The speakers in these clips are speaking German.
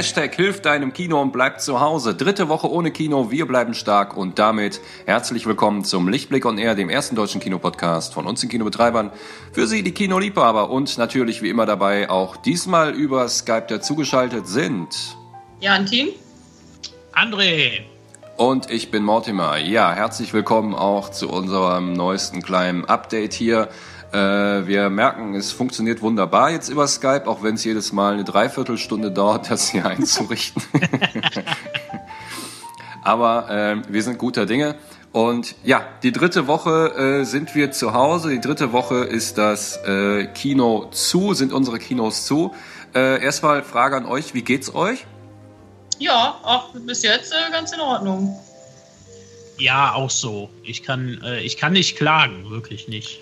Hashtag hilft deinem Kino und bleibt zu Hause. Dritte Woche ohne Kino, wir bleiben stark und damit herzlich willkommen zum Lichtblick on Air, dem ersten deutschen Kinopodcast von uns den Kinobetreibern. Für Sie die Kinoliebhaber und natürlich wie immer dabei auch diesmal über Skype dazugeschaltet sind. Jantin. André. Und ich bin Mortimer. Ja, herzlich willkommen auch zu unserem neuesten kleinen Update hier. Äh, wir merken, es funktioniert wunderbar jetzt über Skype, auch wenn es jedes Mal eine Dreiviertelstunde dauert, das hier einzurichten. Aber äh, wir sind guter Dinge. Und ja, die dritte Woche äh, sind wir zu Hause. Die dritte Woche ist das äh, Kino zu, sind unsere Kinos zu. Äh, erstmal Frage an euch, wie geht's euch? Ja, auch bis jetzt äh, ganz in Ordnung. Ja, auch so. Ich kann, äh, ich kann nicht klagen, wirklich nicht.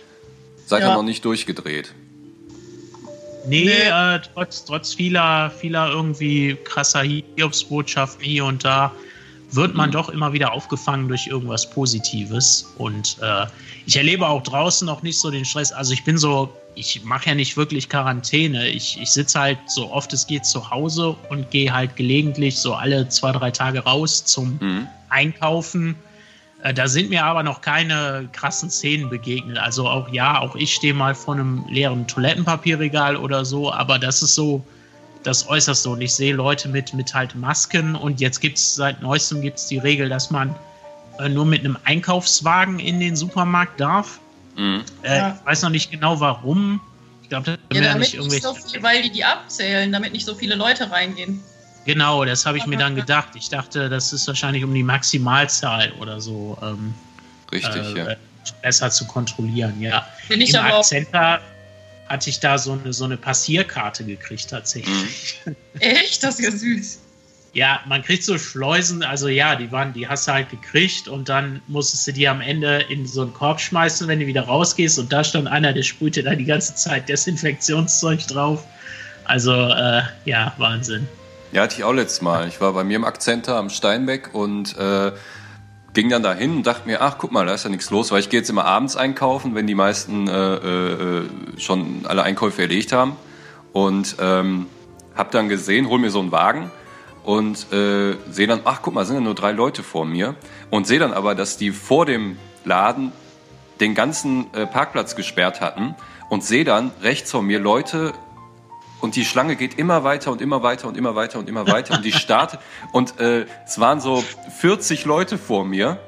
Seid ihr noch nicht durchgedreht? Nee, nee. Äh, trotz, trotz vieler, vieler irgendwie krasser Hiobsbotschaften hier und da wird man mhm. doch immer wieder aufgefangen durch irgendwas Positives. Und äh, ich erlebe auch draußen noch nicht so den Stress. Also ich bin so, ich mache ja nicht wirklich Quarantäne. Ich, ich sitze halt so oft es geht zu Hause und gehe halt gelegentlich so alle zwei, drei Tage raus zum mhm. Einkaufen äh, da sind mir aber noch keine krassen Szenen begegnet. Also auch ja, auch ich stehe mal vor einem leeren Toilettenpapierregal oder so, aber das ist so das Äußerste. Und ich sehe Leute mit, mit halt Masken und jetzt gibt es seit neuestem gibt's die Regel, dass man äh, nur mit einem Einkaufswagen in den Supermarkt darf. Mhm. Äh, ja. Ich weiß noch nicht genau warum. Ich glaube, ja, damit nicht, nicht so viel, weil die die abzählen, damit nicht so viele Leute reingehen. Genau, das habe ich mir dann gedacht. Ich dachte, das ist wahrscheinlich um die Maximalzahl oder so. Ähm, Richtig, äh, ja. Besser zu kontrollieren, ja. Bin ich Im aber Akzenter hatte ich da so eine, so eine Passierkarte gekriegt tatsächlich. Mhm. Echt? Das ist ja süß. Ja, man kriegt so Schleusen, also ja, die waren, die hast du halt gekriegt und dann musstest du die am Ende in so einen Korb schmeißen, wenn du wieder rausgehst und da stand einer, der sprühte da die ganze Zeit Desinfektionszeug drauf. Also äh, ja, Wahnsinn. Ja, hatte ich auch letztes Mal. Ich war bei mir im Akzenter am Steinbeck und äh, ging dann dahin und dachte mir, ach guck mal, da ist ja nichts los, weil ich gehe jetzt immer abends einkaufen, wenn die meisten äh, äh, schon alle Einkäufe erledigt haben. Und ähm, hab dann gesehen, hol mir so einen Wagen und äh, sehe dann, ach guck mal, sind ja nur drei Leute vor mir. Und sehe dann aber, dass die vor dem Laden den ganzen äh, Parkplatz gesperrt hatten und sehe dann rechts von mir Leute und die Schlange geht immer weiter und immer weiter und immer weiter und immer weiter und die startet und äh, es waren so 40 Leute vor mir.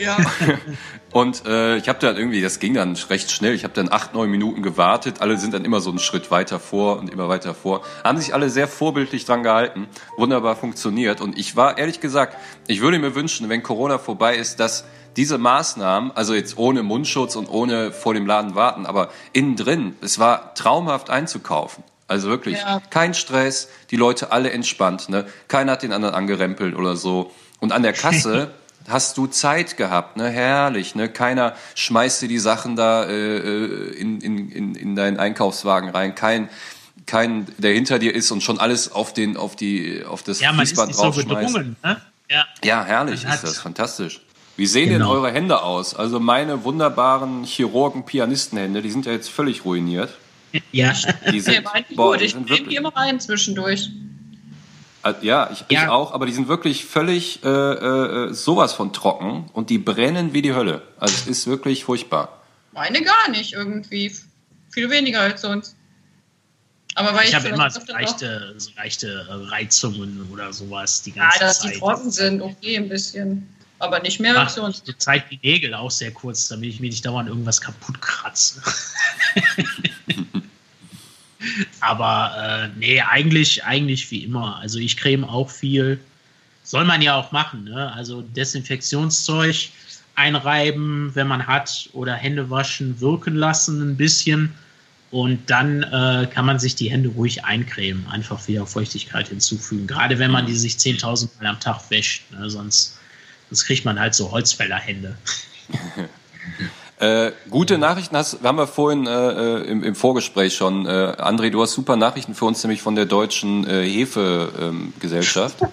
Ja. Und äh, ich habe dann irgendwie, das ging dann recht schnell. Ich habe dann acht, neun Minuten gewartet. Alle sind dann immer so einen Schritt weiter vor und immer weiter vor. Haben sich alle sehr vorbildlich dran gehalten. Wunderbar funktioniert. Und ich war ehrlich gesagt, ich würde mir wünschen, wenn Corona vorbei ist, dass diese Maßnahmen, also jetzt ohne Mundschutz und ohne vor dem Laden warten, aber innen drin, es war traumhaft einzukaufen. Also wirklich ja. kein Stress, die Leute alle entspannt, ne? Keiner hat den anderen angerempelt oder so. Und an der Kasse hast du Zeit gehabt, ne? Herrlich, ne? Keiner schmeißt dir die Sachen da äh, äh, in, in, in, in deinen Einkaufswagen rein. Kein kein, der hinter dir ist und schon alles auf den, auf die, auf das ja, Fließband draufschmeißt. So ne? ja. ja, herrlich ist das, fantastisch. Wie sehen genau. denn eure Hände aus? Also meine wunderbaren Chirurgen-Pianistenhände, die sind ja jetzt völlig ruiniert. Ja. Die sind, boah, die ich nehme die immer rein zwischendurch. Äh, ja, ich, ja. ich auch, aber die sind wirklich völlig äh, äh, sowas von trocken und die brennen wie die Hölle. Also es ist wirklich furchtbar. Meine gar nicht irgendwie. Viel weniger als sonst. Aber weil ich, ich habe immer so leichte, so leichte Reizungen oder sowas die ganze ja, dass Zeit. dass die trocken sind, okay, ein bisschen. Aber nicht mehr als sonst. Die Zeit die Nägel auch sehr kurz, damit ich mir nicht dauernd irgendwas kaputt kratze. Aber äh, nee, eigentlich, eigentlich wie immer. Also ich creme auch viel. Soll man ja auch machen. Ne? Also Desinfektionszeug einreiben, wenn man hat, oder Hände waschen, wirken lassen ein bisschen. Und dann äh, kann man sich die Hände ruhig eincremen, einfach wieder Feuchtigkeit hinzufügen. Gerade wenn man die sich 10.000 Mal am Tag wäscht. Ne? Sonst, sonst kriegt man halt so Holzfällerhände. Äh, gute Nachrichten hast, haben wir vorhin äh, äh, im, im, Vorgespräch schon. Äh, André, du hast super Nachrichten für uns, nämlich von der deutschen äh, Hefegesellschaft. Ähm,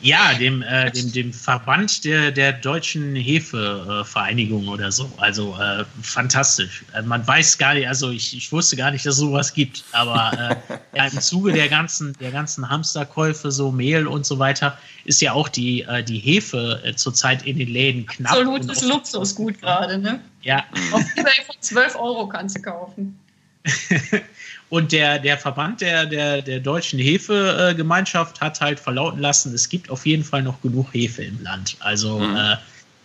Ja, dem, äh, dem, dem Verband der, der deutschen Hefevereinigung äh, oder so. Also äh, fantastisch. Äh, man weiß gar nicht, also ich, ich wusste gar nicht, dass es sowas gibt. Aber äh, ja, im Zuge der ganzen, der ganzen Hamsterkäufe, so Mehl und so weiter, ist ja auch die, äh, die Hefe zurzeit in den Läden knapp. Absolutes Luxusgut gerade, ne? Ja. Auf eBay von 12 Euro kannst du kaufen. Und der, der Verband der, der, der deutschen Hefegemeinschaft hat halt verlauten lassen, es gibt auf jeden Fall noch genug Hefe im Land. Also mhm. äh,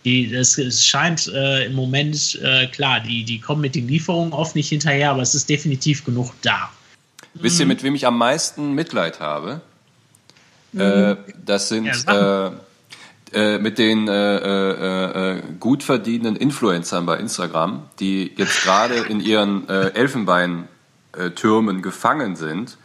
die, es scheint äh, im Moment, äh, klar, die, die kommen mit den Lieferungen oft nicht hinterher, aber es ist definitiv genug da. Wisst ihr, mit wem ich am meisten Mitleid habe? Mhm. das sind ja, äh, mit den äh, äh, äh, gut verdienenden Influencern bei Instagram, die jetzt gerade in ihren äh, Elfenbein äh, Türmen gefangen sind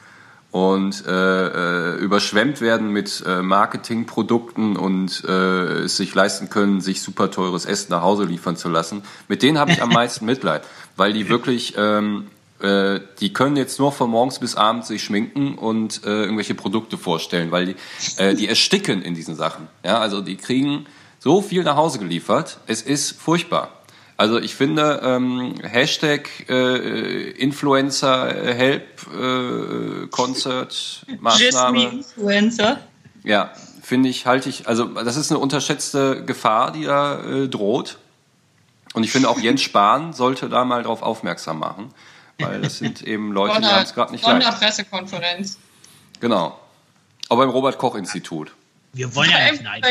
und äh, äh, überschwemmt werden mit äh, Marketingprodukten und äh, es sich leisten können, sich super teures Essen nach Hause liefern zu lassen. Mit denen habe ich am meisten Mitleid, weil die wirklich, ähm, äh, die können jetzt nur von morgens bis abends sich schminken und äh, irgendwelche Produkte vorstellen, weil die, äh, die ersticken in diisen Sachen. Ja, also die kriegen so viel nach Hause geliefert. Es ist furchtbar. Also ich finde ähm, Hashtag äh, Influencer Help äh, Concert Maßnahme. Influencer. Ja, finde ich, halte ich, also das ist eine unterschätzte Gefahr, die da äh, droht. Und ich finde auch Jens Spahn sollte da mal drauf aufmerksam machen, weil das sind eben Leute, die haben es gerade nicht leicht. Pressekonferenz. Genau. Aber beim Robert Koch Institut. Wir wollen ja nicht nein.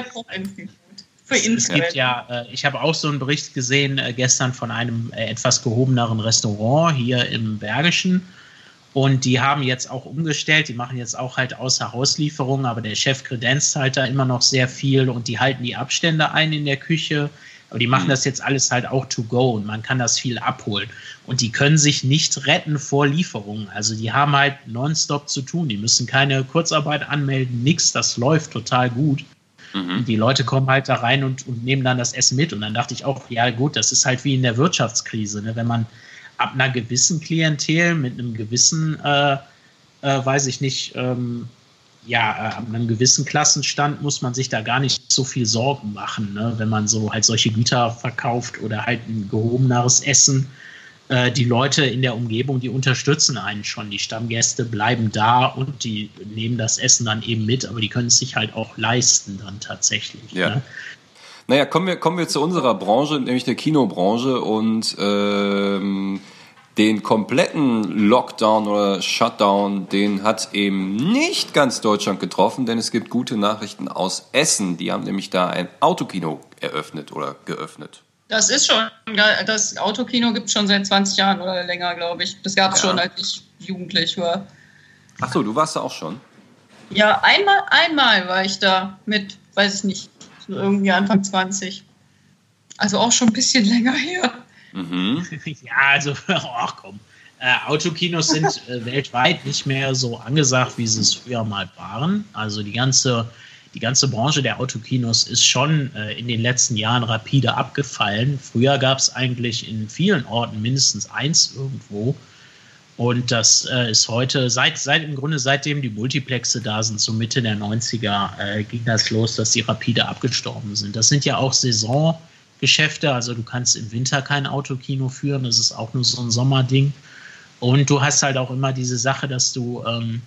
Für es gibt ja, äh, ich habe auch so einen Bericht gesehen äh, gestern von einem äh, etwas gehobeneren Restaurant hier im Bergischen. Und die haben jetzt auch umgestellt, die machen jetzt auch halt außer Hauslieferungen, aber der Chef kredenzt halt da immer noch sehr viel und die halten die Abstände ein in der Küche. Aber die machen mhm. das jetzt alles halt auch to go und man kann das viel abholen. Und die können sich nicht retten vor Lieferungen. Also die haben halt nonstop zu tun. Die müssen keine Kurzarbeit anmelden, nichts. Das läuft total gut. Mhm. Die Leute kommen halt da rein und, und nehmen dann das Essen mit. Und dann dachte ich auch, ja gut, das ist halt wie in der Wirtschaftskrise. Ne? Wenn man ab einer gewissen Klientel mit einem gewissen, äh, äh, weiß ich nicht, ähm, ja, äh, ab einem gewissen Klassenstand muss man sich da gar nicht so viel Sorgen machen, ne? wenn man so halt solche Güter verkauft oder halt ein gehobeneres Essen äh, die Leute in der Umgebung, die unterstützen einen schon. Die Stammgäste bleiben da und die nehmen das Essen dann eben mit, aber die können es sich halt auch leisten dann tatsächlich. Ja. Ne? Naja, kommen wir, kommen wir zu unserer Branche, nämlich der Kinobranche und ähm, den kompletten Lockdown oder Shutdown, den hat eben nicht ganz Deutschland getroffen, denn es gibt gute Nachrichten aus Essen. Die haben nämlich da ein Autokino eröffnet oder geöffnet. Das ist schon, das Autokino gibt es schon seit 20 Jahren oder länger, glaube ich. Das gab es ja. schon, als ich jugendlich war. Ach so, du warst da auch schon? Ja, einmal, einmal war ich da mit, weiß ich nicht, irgendwie Anfang 20. Also auch schon ein bisschen länger her. Mhm. Ja, also, ach komm. Äh, Autokinos sind äh, weltweit nicht mehr so angesagt, wie sie es früher mal waren. Also die ganze die ganze Branche der Autokinos ist schon äh, in den letzten Jahren rapide abgefallen. Früher gab es eigentlich in vielen Orten mindestens eins irgendwo. Und das äh, ist heute, seit, seit im Grunde seitdem die Multiplexe da sind, so Mitte der 90er, äh, ging das los, dass die rapide abgestorben sind. Das sind ja auch Saisongeschäfte, also du kannst im Winter kein Autokino führen, das ist auch nur so ein Sommerding. Und du hast halt auch immer diese Sache, dass du ähm,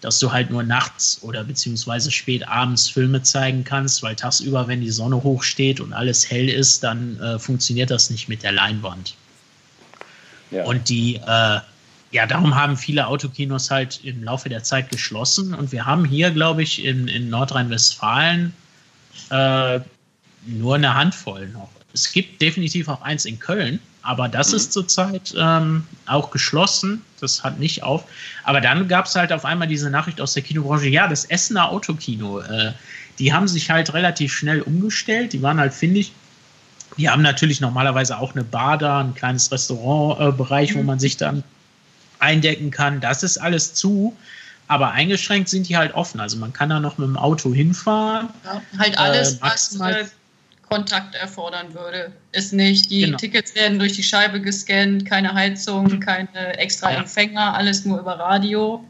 dass du halt nur nachts oder beziehungsweise spät abends Filme zeigen kannst, weil tagsüber, wenn die Sonne hoch steht und alles hell ist, dann äh, funktioniert das nicht mit der Leinwand. Ja. Und die, äh, ja, darum haben viele Autokinos halt im Laufe der Zeit geschlossen. Und wir haben hier, glaube ich, in, in Nordrhein-Westfalen äh, nur eine Handvoll noch. Es gibt definitiv auch eins in Köln, aber das mhm. ist zurzeit ähm, auch geschlossen. Das hat nicht auf. Aber dann gab es halt auf einmal diese Nachricht aus der Kinobranche, ja, das Essener Autokino, äh, die haben sich halt relativ schnell umgestellt. Die waren halt, finde ich, die haben natürlich normalerweise auch eine Bar da, ein kleines Restaurantbereich, mhm. wo man sich dann eindecken kann. Das ist alles zu. Aber eingeschränkt sind die halt offen. Also man kann da noch mit dem Auto hinfahren. Ja, halt alles, äh, was äh, Kontakt erfordern würde. Ist nicht, die genau. Tickets werden durch die Scheibe gescannt, keine Heizung, keine extra ja. Empfänger, alles nur über Radio.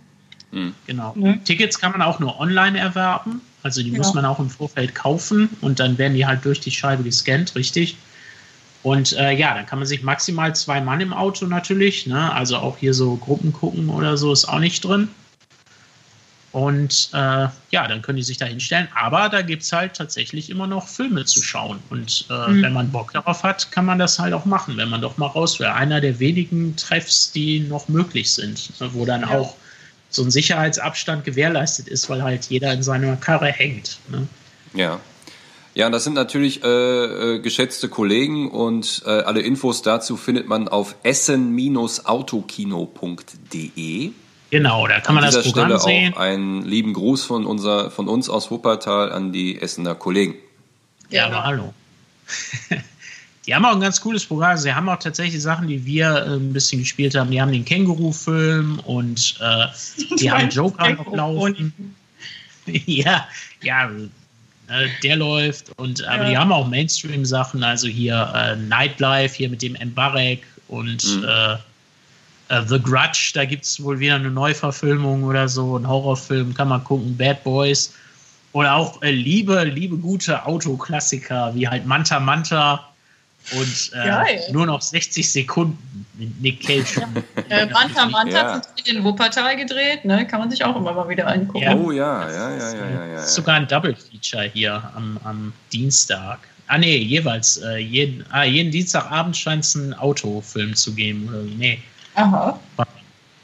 Mhm. Genau. Mhm. Tickets kann man auch nur online erwerben. Also die ja. muss man auch im Vorfeld kaufen und dann werden die halt durch die Scheibe gescannt, richtig. Und äh, ja, dann kann man sich maximal zwei Mann im Auto natürlich, ne? also auch hier so Gruppen gucken oder so ist auch nicht drin. Und äh, ja, dann können die sich da hinstellen. Aber da gibt es halt tatsächlich immer noch Filme zu schauen. Und äh, mhm. wenn man Bock darauf hat, kann man das halt auch machen, wenn man doch mal raus will. Einer der wenigen Treffs, die noch möglich sind, ne, wo dann ja. auch so ein Sicherheitsabstand gewährleistet ist, weil halt jeder in seiner Karre hängt. Ne? Ja. Ja, das sind natürlich äh, äh, geschätzte Kollegen und äh, alle Infos dazu findet man auf essen-autokino.de. Genau, da kann man das Programm Stelle sehen. Auch einen lieben Gruß von, unser, von uns aus Wuppertal an die Essener Kollegen. Ja, aber hallo. die haben auch ein ganz cooles Programm. Sie haben auch tatsächlich Sachen, die wir äh, ein bisschen gespielt haben. Die haben den Känguru-Film und äh, die haben Joker noch laufen. ja, ja, äh, der läuft. Und aber ja. die haben auch Mainstream-Sachen, also hier äh, Nightlife hier mit dem Mbarek und mhm. äh, Uh, The Grudge, da gibt es wohl wieder eine Neuverfilmung oder so, ein Horrorfilm, kann man gucken, Bad Boys. Oder auch äh, liebe, liebe gute Autoklassiker, wie halt Manta Manta und äh, nur noch 60 Sekunden mit Nick Cage. Ja. äh, Manta Manta ja. in Wuppertal gedreht, ne? kann man sich auch immer mal wieder angucken. Ja. Oh ja, ja, ja, ja, ja, ja. Sogar ein Double Feature hier am, am Dienstag. Ah nee, jeweils. Äh, jeden, ah, jeden Dienstagabend scheint es einen Autofilm zu geben. Oder, nee. Aha.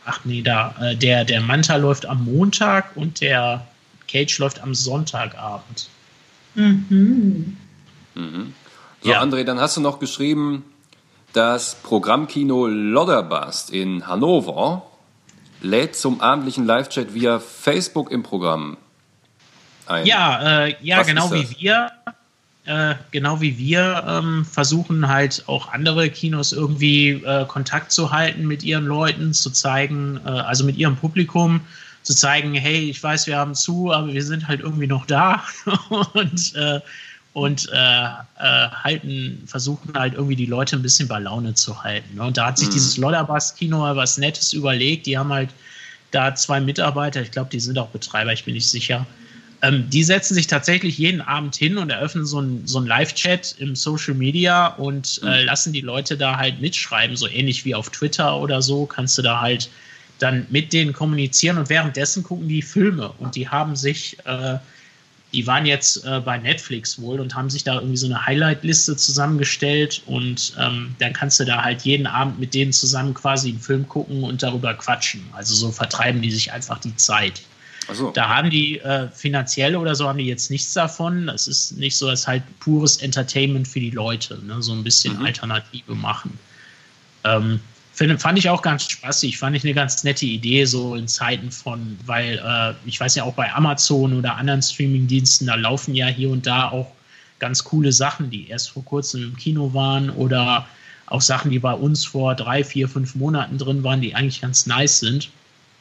Ach nee, da. Äh, der, der Manta läuft am Montag und der Cage läuft am Sonntagabend. Mhm. mhm. So, ja. André, dann hast du noch geschrieben, das Programmkino Lodderbast in Hannover lädt zum abendlichen Live-Chat via Facebook im Programm ein. Ja, äh, ja genau wie wir äh, genau wie wir ähm, versuchen halt auch andere Kinos irgendwie äh, Kontakt zu halten mit ihren Leuten, zu zeigen, äh, also mit ihrem Publikum, zu zeigen, hey, ich weiß, wir haben zu, aber wir sind halt irgendwie noch da und äh, und äh, halten, versuchen halt irgendwie die Leute ein bisschen bei Laune zu halten. Ne? Und da hat sich mhm. dieses Lollerbast-Kino was Nettes überlegt. Die haben halt da zwei Mitarbeiter, ich glaube, die sind auch Betreiber, ich bin nicht sicher, ähm, die setzen sich tatsächlich jeden Abend hin und eröffnen so einen so Live-Chat im Social Media und äh, mhm. lassen die Leute da halt mitschreiben, so ähnlich wie auf Twitter oder so, kannst du da halt dann mit denen kommunizieren und währenddessen gucken die Filme und die haben sich, äh, die waren jetzt äh, bei Netflix wohl und haben sich da irgendwie so eine Highlight-Liste zusammengestellt und ähm, dann kannst du da halt jeden Abend mit denen zusammen quasi einen Film gucken und darüber quatschen. Also so vertreiben die sich einfach die Zeit. So. Da haben die äh, finanziell oder so haben die jetzt nichts davon. Das ist nicht so, als halt pures Entertainment für die Leute, ne? so ein bisschen mhm. Alternative machen. Ähm, find, fand ich auch ganz spaßig, fand ich eine ganz nette Idee, so in Zeiten von, weil äh, ich weiß ja auch bei Amazon oder anderen Streamingdiensten, da laufen ja hier und da auch ganz coole Sachen, die erst vor kurzem im Kino waren oder auch Sachen, die bei uns vor drei, vier, fünf Monaten drin waren, die eigentlich ganz nice sind.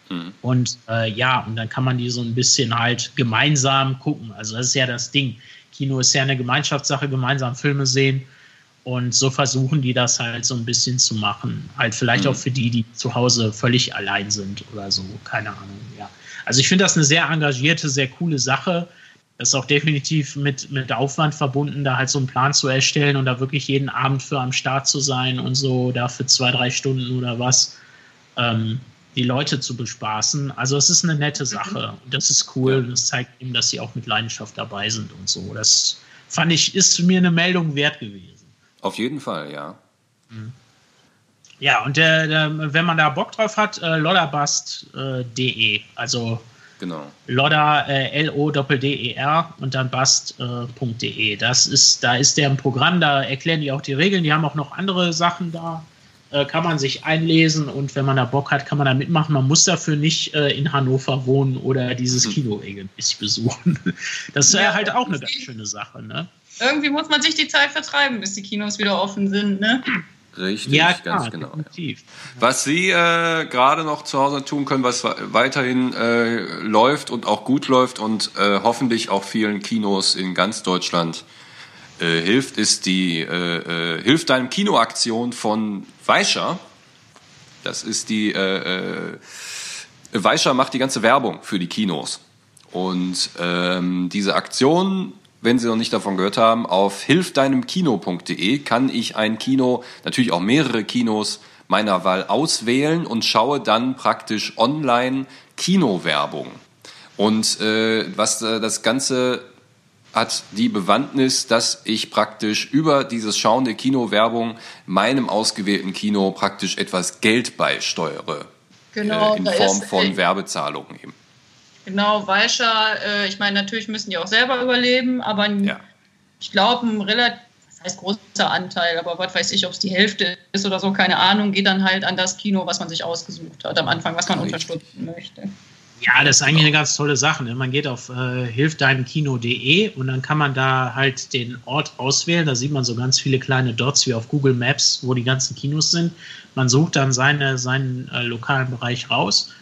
Mhm. Und äh, ja, und dann kann man die so ein bisschen halt gemeinsam gucken. Also das ist ja das Ding. Kino ist ja eine Gemeinschaftssache, gemeinsam Filme sehen. Und so versuchen die das halt so ein bisschen zu machen. Halt vielleicht mhm. auch für die, die zu Hause völlig allein sind oder so. Keine Ahnung, ja. Also ich finde das eine sehr engagierte, sehr coole Sache. Das ist auch definitiv mit, mit Aufwand verbunden, da halt so einen Plan zu erstellen und da wirklich jeden Abend für am Start zu sein und so, da für zwei, drei Stunden oder was. Ähm, die Leute zu bespaßen. Also es ist eine nette Sache. Und das ist cool. Ja. Das zeigt ihm, dass sie auch mit Leidenschaft dabei sind und so. Das fand ich, ist mir eine Meldung wert gewesen. Auf jeden Fall, ja. Mhm. Ja, und der, der, wenn man da Bock drauf hat, äh, lodderbast.de. Äh, also genau. Lodder, äh, L-O-D-D-E-R und dann bast.de. Äh, das ist, da ist der im Programm, da erklären die auch die Regeln. Die haben auch noch andere Sachen da äh, kann man sich einlesen und wenn man da Bock hat, kann man da mitmachen. Man muss dafür nicht äh, in Hannover wohnen oder dieses hm. Kino regelmäßig besuchen. Das ist ja, halt auch eine ganz schöne Sache, ne? Irgendwie muss man sich die Zeit vertreiben, bis die Kinos wieder offen sind, ne? Richtig, ja, klar, ganz genau. Ja. Was Sie äh, gerade noch zu Hause tun können, was weiterhin äh, läuft und auch gut läuft und äh, hoffentlich auch vielen Kinos in ganz Deutschland äh, hilft, ist die äh, äh, Hilft deinem Kinoaktion von Weischer. Das ist die äh, äh, Weischer macht die ganze Werbung für die Kinos. Und ähm, diese Aktion, wenn Sie noch nicht davon gehört haben, auf hilfdeinemkino.de kann ich ein Kino, natürlich auch mehrere Kinos meiner Wahl auswählen und schaue dann praktisch online Kinowerbung. Und äh, was äh, das Ganze hat die Bewandtnis, dass ich praktisch über dieses Schauen der Kinowerbung meinem ausgewählten Kino praktisch etwas Geld beisteuere. Genau, äh, in Form ist, von äh, Werbezahlungen eben. Genau, Weischer, äh, ich meine, natürlich müssen die auch selber überleben, aber ja. ich glaube, ein relativ, heißt großer Anteil, aber was weiß ich, ob es die Hälfte ist oder so, keine Ahnung, geht dann halt an das Kino, was man sich ausgesucht hat am Anfang, was man Richtig. unterstützen möchte. Ja, das ist eigentlich eine ganz tolle Sache. Ne? Man geht auf äh, hilfdeinemkino.de und dann kann man da halt den Ort auswählen. Da sieht man so ganz viele kleine Dots wie auf Google Maps, wo die ganzen Kinos sind. Man sucht dann seine, seinen äh, lokalen Bereich raus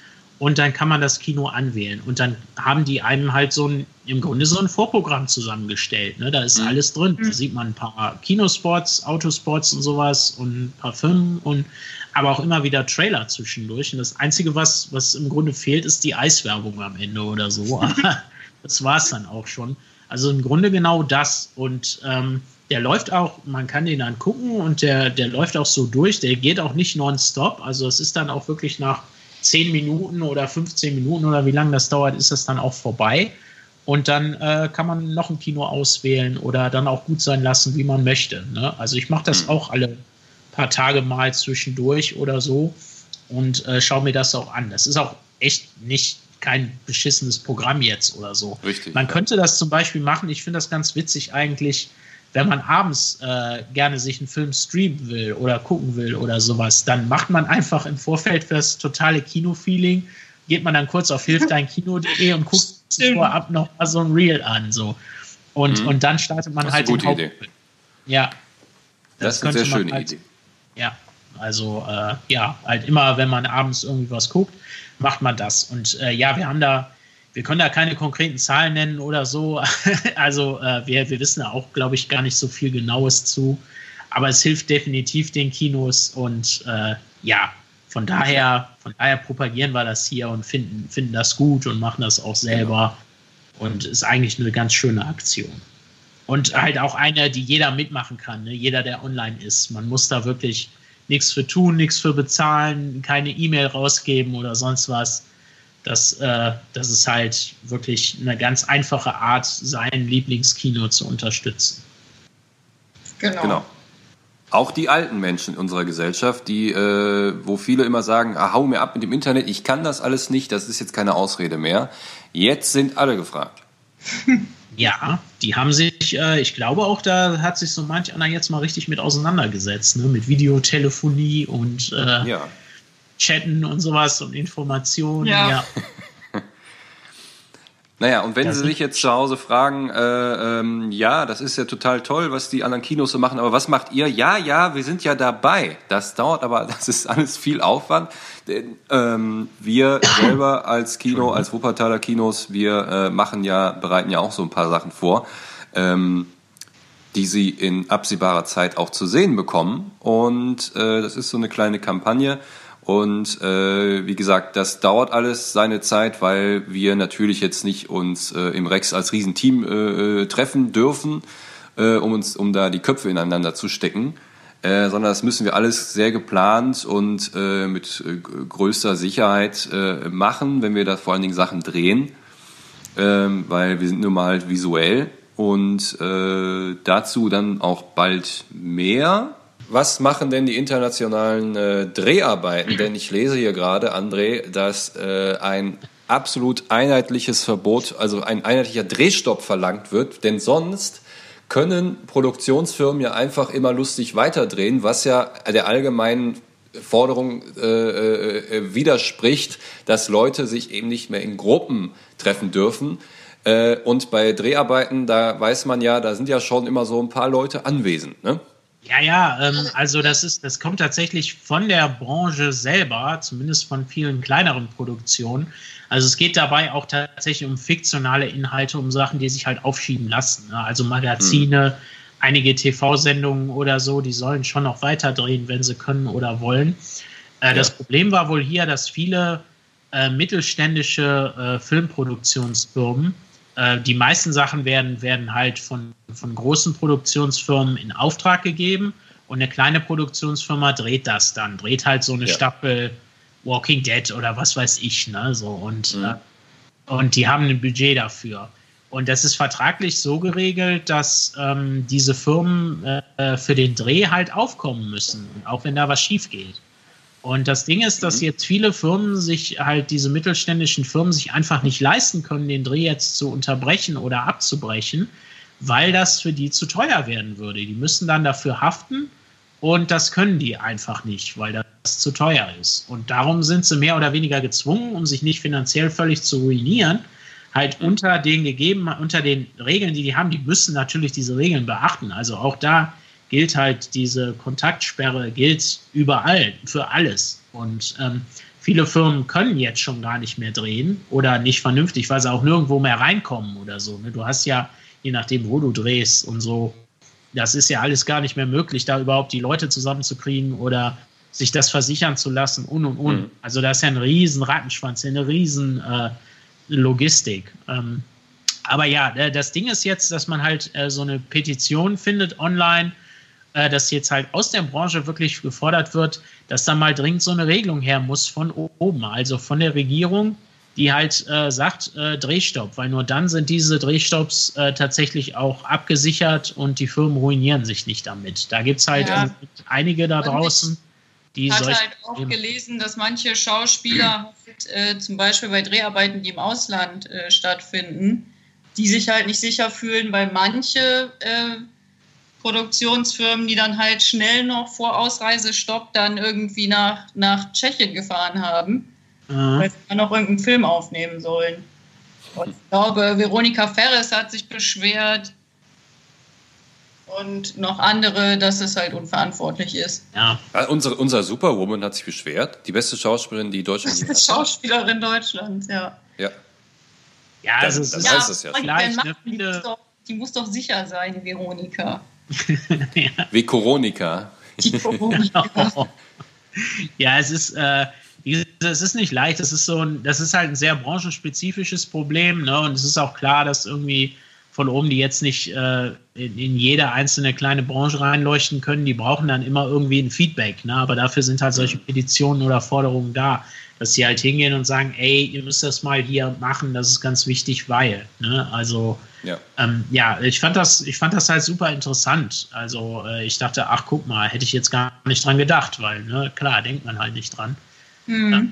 und dann kann man das Kino anwählen. Und dann haben die einem halt so ein, im Grunde so ein Vorprogramm zusammengestellt. Ne? Da ist mhm. alles drin. Da mhm. sieht man ein paar Kinospots, Autospots und sowas und ein paar Filme und aber auch immer wieder Trailer zwischendurch. Und das Einzige, was, was im Grunde fehlt, ist die Eiswerbung am Ende oder so. Aber das war es dann auch schon. Also im Grunde genau das. Und ähm, der läuft auch, man kann den dann gucken und der, der läuft auch so durch. Der geht auch nicht nonstop. Also es ist dann auch wirklich nach 10 Minuten oder 15 Minuten oder wie lange das dauert, ist das dann auch vorbei. Und dann äh, kann man noch ein Kino auswählen oder dann auch gut sein lassen, wie man möchte. Ne? Also ich mache das hm. auch alle paar Tage mal zwischendurch oder so und äh, schaue mir das auch an. Das ist auch echt nicht kein beschissenes Programm jetzt oder so. Richtig. Man ja. könnte das zum Beispiel machen. Ich finde das ganz witzig eigentlich, wenn man abends äh, gerne sich einen Film streamen will oder gucken will oder sowas, dann macht man einfach im Vorfeld fürs totale Kino-Feeling, geht man dann kurz auf hilfdeinkino.de und guckt Stimmt. vorab noch mal so ein Reel an. So. Und, mhm. und dann startet man halt den Hauptfilm. Ja. Das, das ist eine sehr schöne halt, Idee. Ja, also äh, ja, halt immer, wenn man abends irgendwie was guckt, macht man das. Und äh, ja, wir haben da, wir können da keine konkreten Zahlen nennen oder so. also äh, wir, wir wissen da auch, glaube ich, gar nicht so viel Genaues zu. Aber es hilft definitiv den Kinos und äh, ja, von daher, von daher propagieren wir das hier und finden, finden das gut und machen das auch selber. Genau. Und ist eigentlich eine ganz schöne Aktion. Und halt auch eine, die jeder mitmachen kann, ne? jeder, der online ist. Man muss da wirklich nichts für tun, nichts für bezahlen, keine E-Mail rausgeben oder sonst was. Das, äh, das ist halt wirklich eine ganz einfache Art, sein Lieblingskino zu unterstützen. Genau. genau. Auch die alten Menschen in unserer Gesellschaft, die, äh, wo viele immer sagen, ah, hau mir ab mit dem Internet, ich kann das alles nicht, das ist jetzt keine Ausrede mehr. Jetzt sind alle gefragt. Ja, die haben sich, äh, ich glaube auch, da hat sich so manch einer jetzt mal richtig mit auseinandergesetzt, ne? mit Videotelefonie und äh, ja. Chatten und sowas und Informationen. Ja. ja. Naja, und wenn das Sie sich jetzt zu Hause fragen, äh, ähm, ja, das ist ja total toll, was die anderen Kinos so machen, aber was macht ihr? Ja, ja, wir sind ja dabei. Das dauert aber, das ist alles viel Aufwand. Denn ähm, wir selber als Kino, als Wuppertaler Kinos, wir äh, machen ja, bereiten ja auch so ein paar Sachen vor, ähm, die Sie in absehbarer Zeit auch zu sehen bekommen. Und äh, das ist so eine kleine Kampagne und äh, wie gesagt, das dauert alles seine Zeit, weil wir natürlich jetzt nicht uns äh, im Rex als Riesenteam äh, äh, treffen dürfen, äh, um uns, um da die Köpfe ineinander zu stecken. Äh, sondern das müssen wir alles sehr geplant und äh, mit äh, größter Sicherheit äh, machen, wenn wir da vor allen Dingen Sachen drehen, ähm, weil wir sind nun mal halt visuell und äh, dazu dann auch bald mehr was machen denn die internationalen äh, Dreharbeiten? Denn ich lese hier gerade, André, dass äh, ein absolut einheitliches Verbot, also ein einheitlicher Drehstopp verlangt wird, denn sonst können Produktionsfirmen ja einfach immer lustig weiterdrehen, was ja der allgemeinen Forderung äh, äh, äh widerspricht, dass Leute sich eben nicht mehr in Gruppen treffen dürfen. Äh, und bei Dreharbeiten, da weiß man ja, da sind ja schon immer so ein paar Leute anwesend. Ne? Ja, ja, ähm, also das ist, das kommt tatsächlich von der Branche selber, zumindest von vielen kleineren Produktionen. Also es geht dabei auch tatsächlich um fiktionale Inhalte, um Sachen, die sich halt aufschieben lassen. Ne? Also Magazine, mhm. einige TV-Sendungen oder so, die sollen schon noch weiter drehen, wenn sie können oder wollen. Äh, ja. Das Problem war wohl hier, dass viele äh, mittelständische äh, Filmproduktionsfirmen. Äh, die meisten Sachen werden, werden halt von, von großen Produktionsfirmen in Auftrag gegeben und eine kleine Produktionsfirma dreht das dann, dreht halt so eine ja. Staffel Walking Dead oder was weiß ich, ne? So und, mhm. äh, und die haben ein Budget dafür. Und das ist vertraglich so geregelt, dass ähm, diese Firmen äh, für den Dreh halt aufkommen müssen, auch wenn da was schief geht. Und das Ding ist, dass mhm. jetzt viele Firmen sich halt, diese mittelständischen Firmen sich einfach nicht leisten können, den Dreh jetzt zu unterbrechen oder abzubrechen, weil das für die zu teuer werden würde. Die müssen dann dafür haften und das können die einfach nicht, weil das zu teuer ist. Und darum sind sie mehr oder weniger gezwungen, um sich nicht finanziell völlig zu ruinieren, halt unter den gegeben, unter den Regeln, die die haben, die müssen natürlich diese Regeln beachten. Also auch da gilt halt diese Kontaktsperre, gilt überall, für alles. Und ähm, viele Firmen können jetzt schon gar nicht mehr drehen oder nicht vernünftig, weil sie auch nirgendwo mehr reinkommen oder so. Ne? Du hast ja, je nachdem, wo du drehst und so, das ist ja alles gar nicht mehr möglich, da überhaupt die Leute zusammenzukriegen oder sich das versichern zu lassen und und und. Mhm. Also da ist ja ein riesen Rattenschwanz, eine riesen äh, Logistik. Ähm, aber ja, äh, das Ding ist jetzt, dass man halt äh, so eine Petition findet online, äh, dass jetzt halt aus der Branche wirklich gefordert wird, dass da mal dringend so eine Regelung her muss von oben, also von der Regierung, die halt äh, sagt, äh, Drehstopp, weil nur dann sind diese Drehstopps äh, tatsächlich auch abgesichert und die Firmen ruinieren sich nicht damit. Da gibt es halt ja. einige da draußen. Die ich hatte halt auch gelesen, dass manche Schauspieler äh, zum Beispiel bei Dreharbeiten, die im Ausland äh, stattfinden, die sich halt nicht sicher fühlen, weil manche Produktionsfirmen, die dann halt schnell noch vor Ausreisestopp dann irgendwie nach, nach Tschechien gefahren haben, mhm. weil sie dann noch irgendeinen Film aufnehmen sollen. Und ich glaube, Veronika Ferres hat sich beschwert, und noch andere, dass es halt unverantwortlich ist. Ja. ja unsere, unser Superwoman hat sich beschwert. Die beste Schauspielerin, die Deutschland Die beste Schauspielerin Deutschlands, ja. Ja. Ja, also das, das ja, heißt es ja. Vielleicht, ne, die, muss doch, die muss doch sicher sein, Veronika. Ja. Wie. Die Coronika. ja, es ist, äh, es ist nicht leicht. Das ist so ein, das ist halt ein sehr branchenspezifisches Problem, ne? Und es ist auch klar, dass irgendwie von oben, die jetzt nicht äh, in, in, jede einzelne kleine Branche reinleuchten können, die brauchen dann immer irgendwie ein Feedback. Ne? Aber dafür sind halt solche Petitionen oder Forderungen da, dass sie halt hingehen und sagen, ey, ihr müsst das mal hier machen, das ist ganz wichtig, weil. Ne? Also ja. Ähm, ja, ich fand das, ich fand das halt super interessant. Also äh, ich dachte, ach guck mal, hätte ich jetzt gar nicht dran gedacht, weil ne, klar, denkt man halt nicht dran. Mhm. Ja.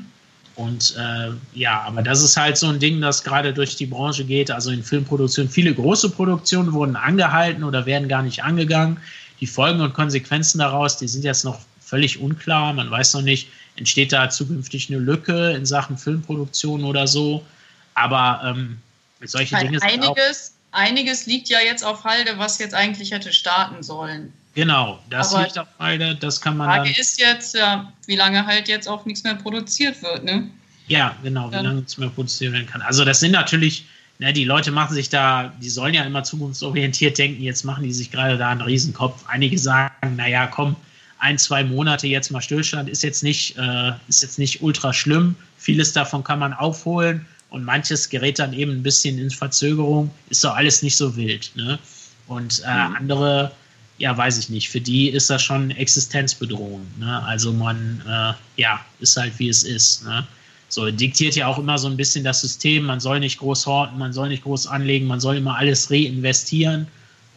Und äh, ja, aber das ist halt so ein Ding, das gerade durch die Branche geht. Also in Filmproduktionen, viele große Produktionen wurden angehalten oder werden gar nicht angegangen. Die Folgen und Konsequenzen daraus, die sind jetzt noch völlig unklar. Man weiß noch nicht, entsteht da zukünftig eine Lücke in Sachen Filmproduktion oder so. Aber ähm, solche Dinge sind einiges, einiges liegt ja jetzt auf Halde, was jetzt eigentlich hätte starten sollen. Genau, das Aber liegt auf beide, das kann man. Die Frage ist jetzt, ja, wie lange halt jetzt auch nichts mehr produziert wird, ne? Ja, genau, wie lange nichts mehr produziert werden kann. Also das sind natürlich, ne, die Leute machen sich da, die sollen ja immer zukunftsorientiert denken, jetzt machen die sich gerade da einen Riesenkopf. Einige sagen, naja, komm, ein, zwei Monate jetzt mal Stillstand ist jetzt nicht, äh, ist jetzt nicht ultra schlimm. Vieles davon kann man aufholen und manches gerät dann eben ein bisschen in Verzögerung. Ist doch alles nicht so wild. Ne? Und äh, mhm. andere ja, weiß ich nicht. Für die ist das schon Existenzbedrohung. Ne? Also man, äh, ja, ist halt wie es ist. Ne? So diktiert ja auch immer so ein bisschen das System. Man soll nicht groß horten, man soll nicht groß anlegen, man soll immer alles reinvestieren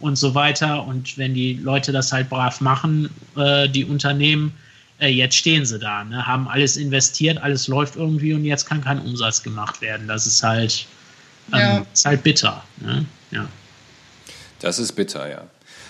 und so weiter. Und wenn die Leute das halt brav machen, äh, die Unternehmen, äh, jetzt stehen sie da, ne? haben alles investiert, alles läuft irgendwie und jetzt kann kein Umsatz gemacht werden. Das ist halt, ähm, ja. ist halt bitter. Ne? Ja. Das ist bitter, ja.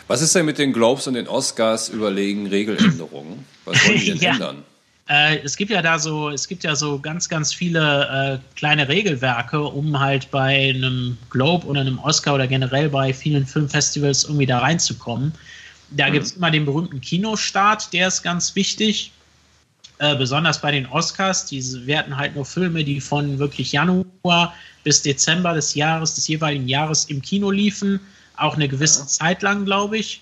Was ist denn mit den Globes und den Oscars überlegen Regeländerungen? Was wollen die denn ja. ändern? Äh, es gibt ja da so, es gibt ja so ganz, ganz viele äh, kleine Regelwerke, um halt bei einem Globe oder einem Oscar oder generell bei vielen Filmfestivals irgendwie da reinzukommen. Da mhm. gibt es immer den berühmten Kinostart, der ist ganz wichtig. Äh, besonders bei den Oscars, die werten halt nur Filme, die von wirklich Januar bis Dezember des Jahres, des jeweiligen Jahres im Kino liefen auch eine gewisse ja. Zeit lang, glaube ich.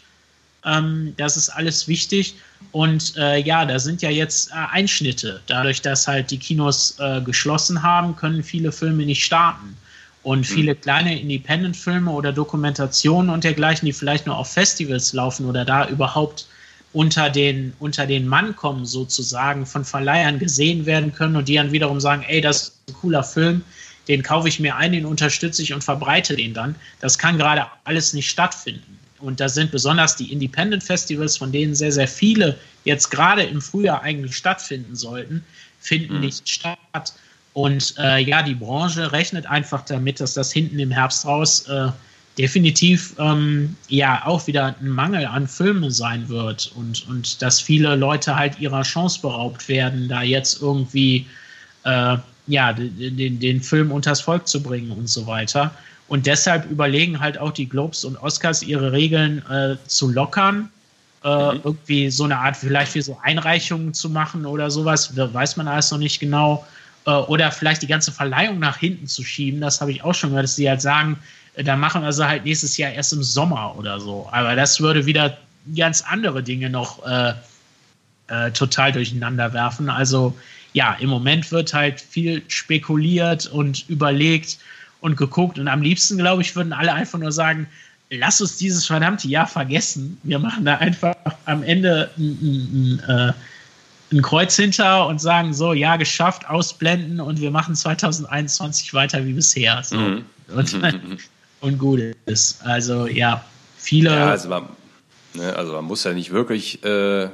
Ähm, das ist alles wichtig. Und äh, ja, da sind ja jetzt äh, Einschnitte. Dadurch, dass halt die Kinos äh, geschlossen haben, können viele Filme nicht starten. Und hm. viele kleine Independent-Filme oder Dokumentationen und dergleichen, die vielleicht nur auf Festivals laufen oder da überhaupt unter den, unter den Mann kommen, sozusagen, von Verleihern gesehen werden können und die dann wiederum sagen, ey, das ist ein cooler Film, den kaufe ich mir ein, den unterstütze ich und verbreite den dann. Das kann gerade alles nicht stattfinden. Und da sind besonders die Independent Festivals, von denen sehr, sehr viele jetzt gerade im Frühjahr eigentlich stattfinden sollten, finden mhm. nicht statt. Und äh, ja, die Branche rechnet einfach damit, dass das hinten im Herbst raus äh, definitiv ähm, ja auch wieder ein Mangel an Filmen sein wird und, und dass viele Leute halt ihrer Chance beraubt werden, da jetzt irgendwie äh, ja, den, den Film unters Volk zu bringen und so weiter. Und deshalb überlegen halt auch die Globes und Oscars ihre Regeln äh, zu lockern. Äh, mhm. Irgendwie so eine Art, vielleicht für so Einreichungen zu machen oder sowas, weiß man alles noch nicht genau. Äh, oder vielleicht die ganze Verleihung nach hinten zu schieben, das habe ich auch schon gehört, dass sie halt sagen, äh, dann machen wir sie halt nächstes Jahr erst im Sommer oder so. Aber das würde wieder ganz andere Dinge noch äh, äh, total durcheinander werfen. Also ja, im Moment wird halt viel spekuliert und überlegt und geguckt. Und am liebsten, glaube ich, würden alle einfach nur sagen, lass uns dieses verdammte Jahr vergessen. Wir machen da einfach am Ende ein, ein, ein, äh, ein Kreuz hinter und sagen so, ja, geschafft, ausblenden und wir machen 2021 weiter wie bisher. So. Mhm. Und, und gut ist. Also ja, viele. Ja, also man, ne, also man muss ja nicht wirklich äh,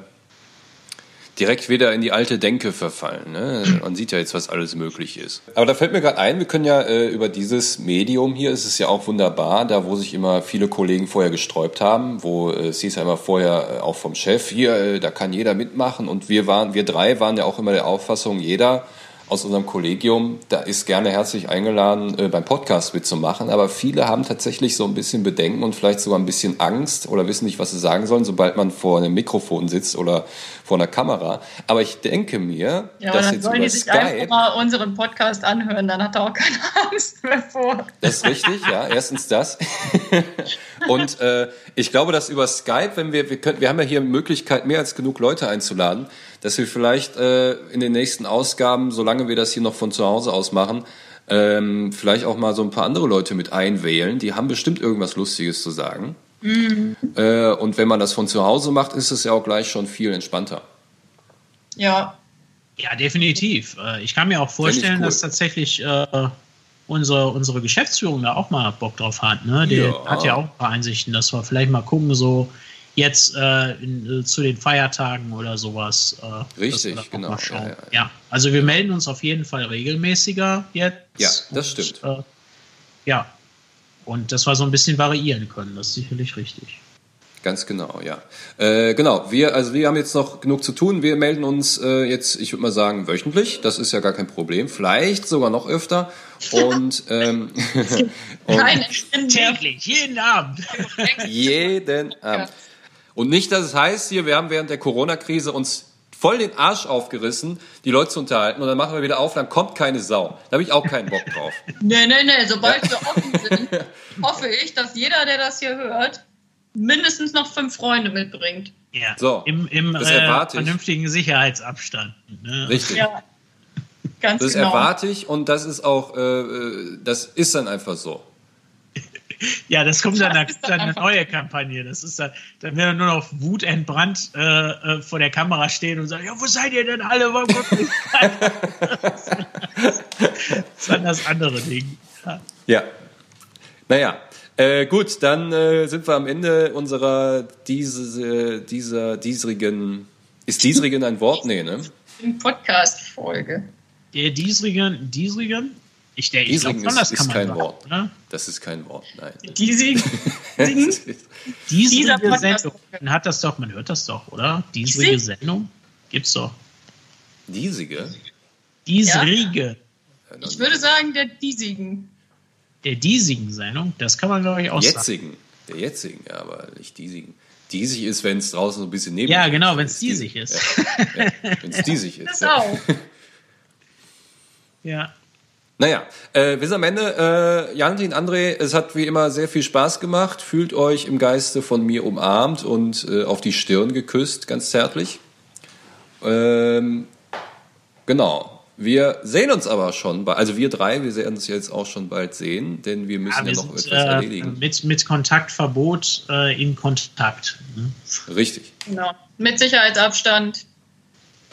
direkt wieder in die alte Denke verfallen. Ne? Man sieht ja jetzt, was alles möglich ist. Aber da fällt mir gerade ein, wir können ja äh, über dieses Medium hier, ist es ja auch wunderbar, da wo sich immer viele Kollegen vorher gesträubt haben, wo äh, es hieß ja immer vorher äh, auch vom Chef, hier, äh, da kann jeder mitmachen und wir waren, wir drei waren ja auch immer der Auffassung, jeder aus unserem Kollegium, da ist gerne herzlich eingeladen, äh, beim Podcast mitzumachen. Aber viele haben tatsächlich so ein bisschen Bedenken und vielleicht sogar ein bisschen Angst oder wissen nicht, was sie sagen sollen, sobald man vor einem Mikrofon sitzt oder vor einer Kamera. Aber ich denke mir, ja, dass dann jetzt sollen über die sich Skype, einfach mal unseren Podcast anhören, dann hat er auch keine Angst mehr vor. Das ist richtig, ja. Erstens das. und äh, ich glaube, dass über Skype, wenn wir, wir können, wir haben ja hier Möglichkeit, mehr als genug Leute einzuladen, dass wir vielleicht äh, in den nächsten Ausgaben, solange wir das hier noch von zu Hause aus machen, ähm, vielleicht auch mal so ein paar andere Leute mit einwählen. Die haben bestimmt irgendwas Lustiges zu sagen. Mhm. Äh, und wenn man das von zu Hause macht, ist es ja auch gleich schon viel entspannter. Ja. Ja, definitiv. Äh, ich kann mir auch vorstellen, cool. dass tatsächlich äh, unsere, unsere Geschäftsführung da auch mal Bock drauf hat. Ne? Die ja. hat ja auch ein paar Einsichten, dass wir vielleicht mal gucken, so jetzt äh, in, äh, zu den Feiertagen oder sowas. Äh, Richtig, genau. Ja, ja, ja. ja, also wir melden uns auf jeden Fall regelmäßiger jetzt. Ja, das und, stimmt. Äh, ja, und dass wir so ein bisschen variieren können, das ist sicherlich richtig. Ganz genau, ja. Äh, genau, wir, also wir haben jetzt noch genug zu tun. Wir melden uns äh, jetzt, ich würde mal sagen, wöchentlich. Das ist ja gar kein Problem. Vielleicht sogar noch öfter. Und, ähm, und täglich, jeden Abend. jeden Abend. Und nicht, dass es heißt hier, wir haben während der Corona-Krise uns voll den Arsch aufgerissen, die Leute zu unterhalten und dann machen wir wieder auf, dann kommt keine Sau. Da habe ich auch keinen Bock drauf. nee, nee, nee, sobald ja. wir offen sind, hoffe ich, dass jeder, der das hier hört, mindestens noch fünf Freunde mitbringt. Ja, so, im, im äh, vernünftigen Sicherheitsabstand. Ne? Richtig. Ja, ganz das genau. erwarte ich und das ist auch, äh, äh das ist dann einfach so. Ja, das kommt dann, eine, dann eine neue Kampagne. Das ist dann, dann werden nur noch wutentbrannt äh, äh, vor der Kamera stehen und sagen, ja, wo seid ihr denn alle? Warum Das ist dann das andere Ding. Ja. ja. Naja, äh, gut, dann äh, sind wir am Ende unserer diese, dieser diesrigen. Ist diesrigen ein Wort? Nee, ne? Podcast-Folge. Der diesrigen, diesrigen? Ich, der, ich schon, das ist, kann man kein sagen, Wort. Oder? Das ist kein Wort, nein. Diesig, Diesige Sendung. Man hat das doch, man hört das doch, oder? Diesige Sendung gibt's doch. Diesige? Diesrige. Ja. Ich würde sagen, der diesigen. Der diesigen Sendung, das kann man, glaube ich, auch jetzigen. sagen. Der jetzigen, ja, aber nicht diesigen. Diesig ist, wenn es draußen so ein bisschen neben Ja, genau, wenn es diesig ist. Ja, ja, wenn es diesig ist. Das auch. ja. Naja, äh, wir sind am Ende. Äh, Jantin, André, es hat wie immer sehr viel Spaß gemacht. Fühlt euch im Geiste von mir umarmt und äh, auf die Stirn geküsst, ganz zärtlich. Ähm, genau. Wir sehen uns aber schon, also wir drei, wir werden uns jetzt auch schon bald sehen, denn wir müssen ja, wir ja noch sind, etwas äh, erledigen. Mit, mit Kontaktverbot äh, in Kontakt. Mhm. Richtig. Genau. Mit Sicherheitsabstand.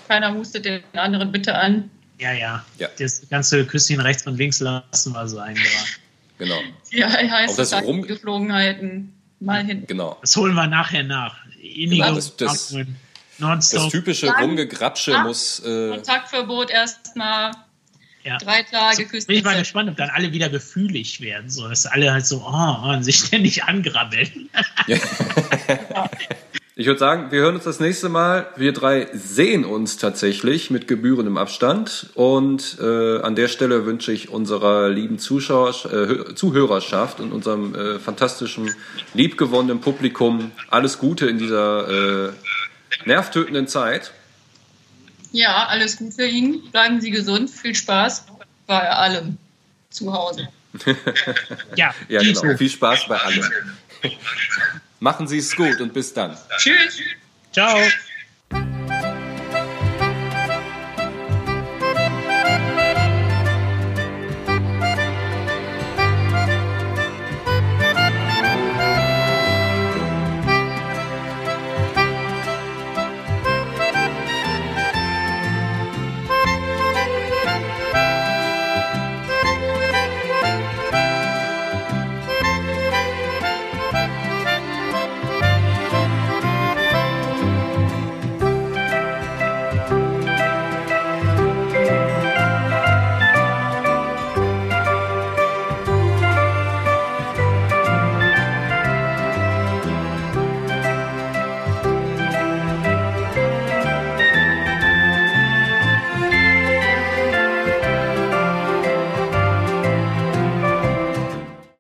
Keiner hustet den anderen bitte an. Ja, ja. ja. Das ganze Küsschen rechts und links lassen wir sein. Genau. Ja, heißt das Rum Geflogenheiten mal hin. Genau. Das holen wir nachher nach. Innige genau, das, das, das typische Dann, Rumgegrapsche muss. Äh, Kontaktverbot erstmal. Ja. Drei Tage küssen. Bin ich mal gespannt, ob dann alle wieder gefühlig werden, so dass alle halt so oh, sich ständig angrabbeln. Ja. Ich würde sagen, wir hören uns das nächste Mal. Wir drei sehen uns tatsächlich mit gebührendem Abstand. Und äh, an der Stelle wünsche ich unserer lieben Zuschauer, äh, Zuhörerschaft und unserem äh, fantastischen, liebgewonnenen Publikum alles Gute in dieser äh, nervtötenden Zeit. Ja, alles gut für ihn. Bleiben Sie gesund. Viel Spaß bei allem zu Hause. ja, ja genau. Viel Spaß bei allem. Machen Sie es gut und bis dann. Tschüss. Ciao.